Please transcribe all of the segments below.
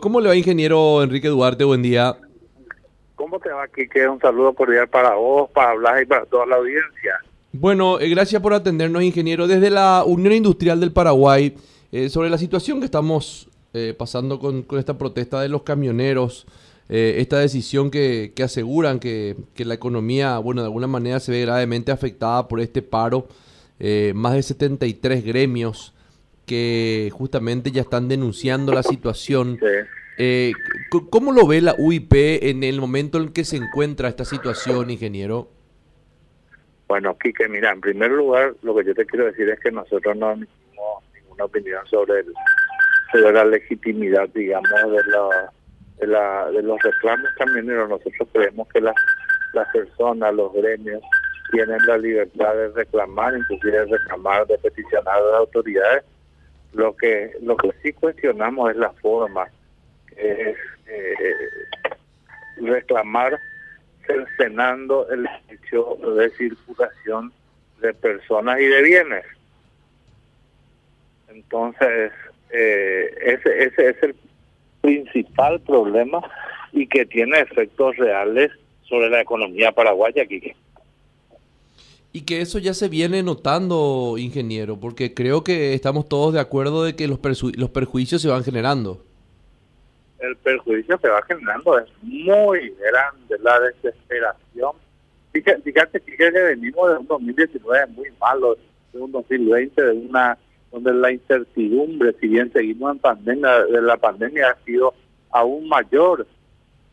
¿Cómo le va, ingeniero Enrique Duarte? Buen día. ¿Cómo te va, Kike? Un saludo cordial para vos, para hablar y para toda la audiencia. Bueno, eh, gracias por atendernos, ingeniero. Desde la Unión Industrial del Paraguay, eh, sobre la situación que estamos eh, pasando con, esta protesta de los camioneros, esta decisión que, que aseguran que, que, la economía, bueno, de alguna manera se ve gravemente afectada por este paro, más de 73 gremios que justamente ya están denunciando la situación. Eh, ¿Cómo lo ve la UIP en el momento en que se encuentra esta situación, ingeniero? Bueno, Quique, mira, en primer lugar, lo que yo te quiero decir es que nosotros no emitimos ninguna opinión sobre, el, sobre la legitimidad, digamos, de, la, de, la, de los reclamos camioneros. Nosotros creemos que las, las personas, los gremios, tienen la libertad de reclamar, inclusive de reclamar, de peticionar a las autoridades lo que lo que sí cuestionamos es la forma, es eh, reclamar cercenando el derecho de circulación de personas y de bienes. Entonces, eh, ese, ese es el principal problema y que tiene efectos reales sobre la economía paraguaya aquí. Y que eso ya se viene notando, ingeniero, porque creo que estamos todos de acuerdo de que los, perjuicios se van generando. El perjuicio se va generando, es muy grande la desesperación. Fíjate, que venimos de un 2019 muy malo, de un 2020 de una donde la incertidumbre, si bien seguimos en pandemia, de la pandemia ha sido aún mayor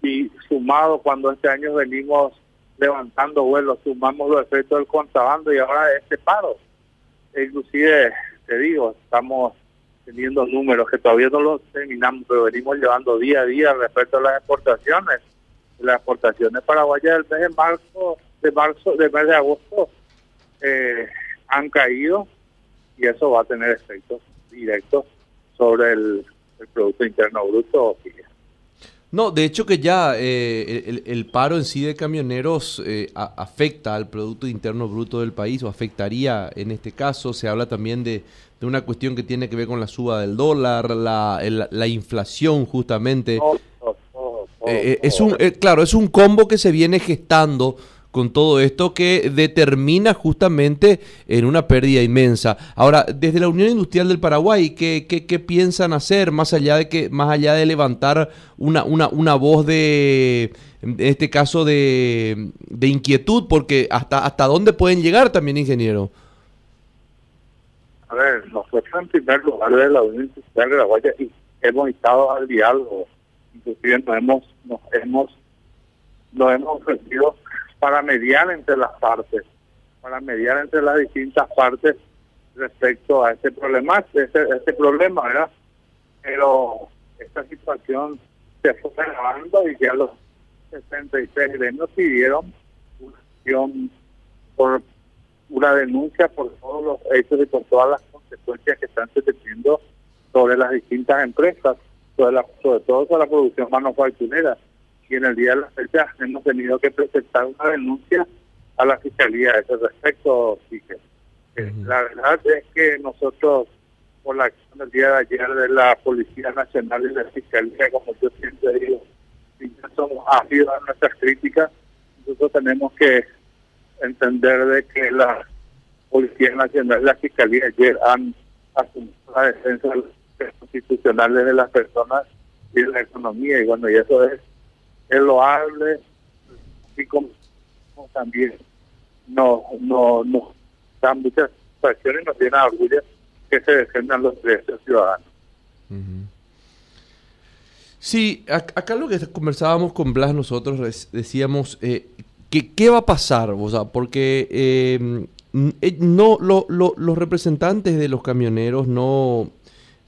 y sumado cuando este año venimos levantando vuelos, sumamos los efectos del contrabando y ahora este paro. E inclusive, te digo, estamos teniendo números que todavía no los terminamos, pero venimos llevando día a día respecto a las exportaciones. Las exportaciones paraguayas del mes de marzo, de marzo, de mes de agosto, eh, han caído y eso va a tener efectos directos sobre el, el Producto Interno Bruto. No, de hecho que ya eh, el, paro en sí de camioneros eh, afecta al Producto Interno Bruto del país o afectaría en este caso. Se habla también de, una cuestión que tiene que ver con la suba del dólar, la, la inflación justamente. Eh, es un, claro, es un combo que se viene gestando con todo esto que determina justamente en una pérdida inmensa. Ahora, desde la Unión Industrial del Paraguay, ¿qué, qué, piensan hacer más allá de que más allá de levantar una, una, una voz de en este caso de, de inquietud? Porque hasta hasta dónde pueden llegar también, ingeniero. A ver, nosotros en primer lugar de la Unión Industrial del Paraguay y hemos estado al diálogo, inclusive nos hemos nos hemos nos hemos ofrecido para mediar entre las partes, para mediar entre las distintas partes respecto a este problema, este, este problema, ¿verdad? Pero esta situación se fue agravando y ya los 66 gremios pidieron una acción por una denuncia por todos los hechos y por todas las consecuencias que están sucediendo sobre las distintas empresas, sobre, sobre todo sobre la producción manufacturera y en el día de la fecha hemos tenido que presentar una denuncia a la Fiscalía a ese respecto. Eh, la verdad es que nosotros, por la acción del día de ayer de la Policía Nacional y de la Fiscalía, como yo siempre digo, si no somos ágiles a nuestras críticas, nosotros tenemos que entender de que la Policía Nacional y la Fiscalía ayer han asumido la defensa constitucionales de las personas y de la economía, y bueno, y eso es es loable, y como también no, no, no dan muchas situaciones y nos tiene orgullo que se defiendan los derechos ciudadanos. Sí, acá lo que conversábamos con Blas nosotros decíamos eh, que qué va a pasar, o sea, porque eh, eh, no lo, los representantes de los camioneros no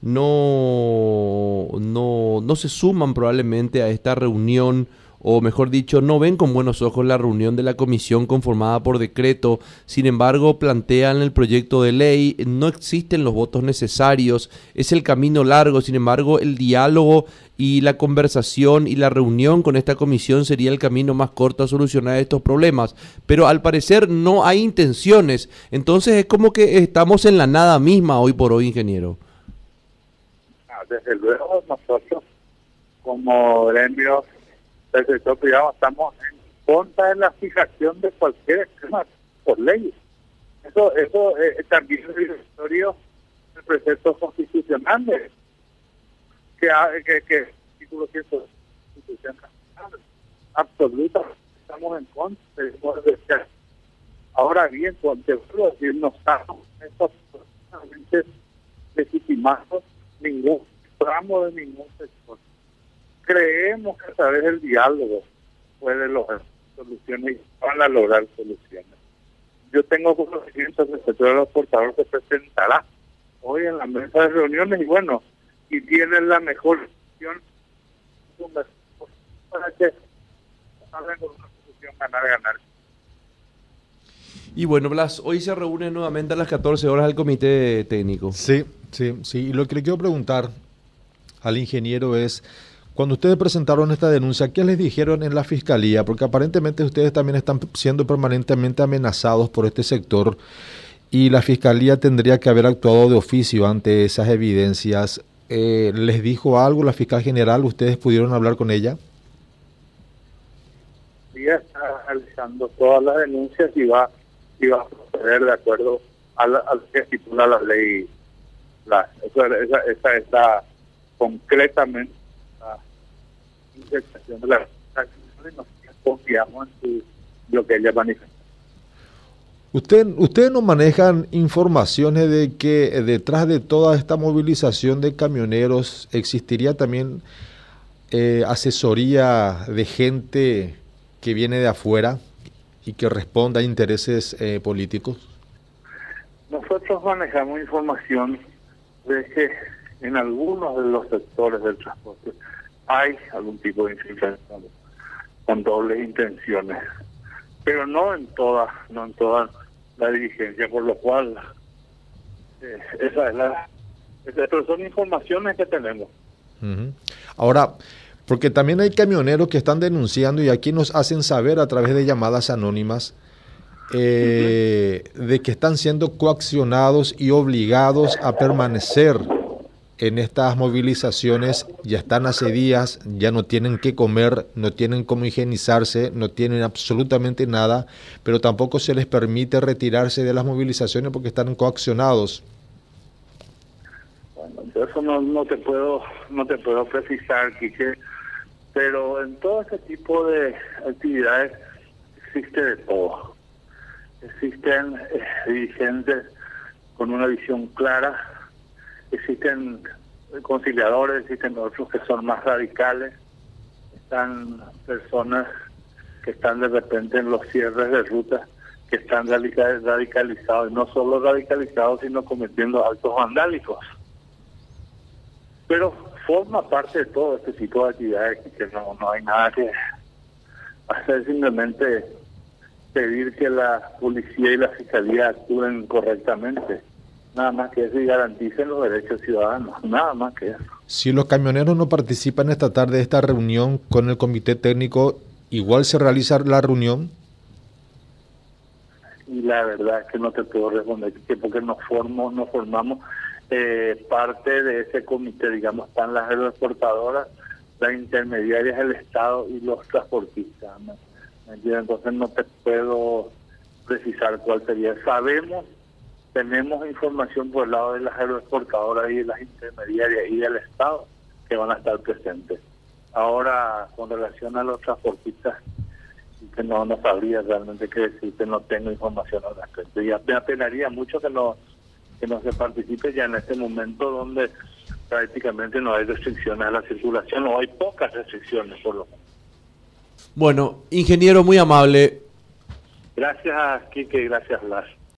no, no, no se suman probablemente a esta reunión o mejor dicho, no ven con buenos ojos la reunión de la comisión conformada por decreto, sin embargo plantean el proyecto de ley, no existen los votos necesarios, es el camino largo, sin embargo el diálogo y la conversación y la reunión con esta comisión sería el camino más corto a solucionar estos problemas, pero al parecer no hay intenciones, entonces es como que estamos en la nada misma hoy por hoy, ingeniero desde luego nosotros como gremio del sector privado estamos en contra de la fijación de cualquier esquema por ley. Eso, eso eh, también es directorio del precepto constitucional que, que, que título 100 constitucional. Absoluta estamos en contra de Ahora bien, cuando decir, no estamos legitimados ningún tramo de ningún sector. Creemos que a través del diálogo puede lograr soluciones y van a lograr soluciones. Yo tengo conocimiento que el sector de los portadores se presentará hoy en la mesa de reuniones y bueno, y tienen la mejor opción para que salgan con una solución ganar-ganar. Y bueno, Blas, hoy se reúne nuevamente a las 14 horas el comité técnico. Sí, sí, sí. Y lo que le quiero preguntar al ingeniero es, cuando ustedes presentaron esta denuncia, ¿qué les dijeron en la fiscalía? Porque aparentemente ustedes también están siendo permanentemente amenazados por este sector y la fiscalía tendría que haber actuado de oficio ante esas evidencias. Eh, ¿Les dijo algo la fiscal general? ¿Ustedes pudieron hablar con ella? Sí, está analizando todas las denuncias y va, y va a proceder de acuerdo a, lo que estipula la ley. La, esa, esa, está concretamente la integración de la y nos confiamos en lo que ella manifestó. Usted, ¿Ustedes no manejan informaciones de que detrás de toda esta movilización de camioneros existiría también eh, asesoría de gente que viene de afuera y que responda a intereses eh, políticos? Nosotros manejamos información de que en algunos de los sectores del transporte hay algún tipo de infiltración con dobles intenciones, pero no en toda, no en toda la dirigencia, por lo cual eh, esa es la, pero son informaciones que tenemos. Ahora, porque también hay camioneros que están denunciando y aquí nos hacen saber a través de llamadas anónimas eh, de que están siendo coaccionados y obligados a permanecer en estas movilizaciones ya están hace días, ya no tienen que comer, no tienen cómo higienizarse, no tienen absolutamente nada, pero tampoco se les permite retirarse de las movilizaciones porque están coaccionados. Bueno, eso no, te puedo no te puedo precisar, Quique, pero en todo ese tipo de actividades existe de todo. Existen eh, dirigentes con una visión clara existen conciliadores, existen otros que son más radicales, están personas que están de repente en los cierres de ruta, que están radicalizados, y no solo radicalizados, sino cometiendo actos vandálicos. Pero forma parte de todo este tipo de actividades que no, no hay nada que hacer, simplemente pedir que la policía y la fiscalía actúen correctamente nada más que eso y garanticen los derechos ciudadanos, nada más que eso. Si los camioneros no participan esta tarde de esta reunión con el comité técnico, ¿igual se realiza la reunión? Y la verdad es que no te puedo responder, porque nos, formamos, nos formamos eh, parte de ese comité, digamos, están las aeroportadoras, las intermediarias del Estado y los transportistas. Entonces no te puedo precisar cuál sería. Sabemos tenemos información por el lado de las aeroexportadoras y de las intermediarias y del Estado que van a estar presentes. Ahora, con relación a los transportistas, que no, no sabría realmente qué decir, que no tengo información al respecto. Y me apenaría mucho que no, que no se participe ya en este momento donde prácticamente no hay restricciones a la circulación o hay pocas restricciones por lo menos. Bueno, ingeniero muy amable. Gracias, Kike, gracias, Lars.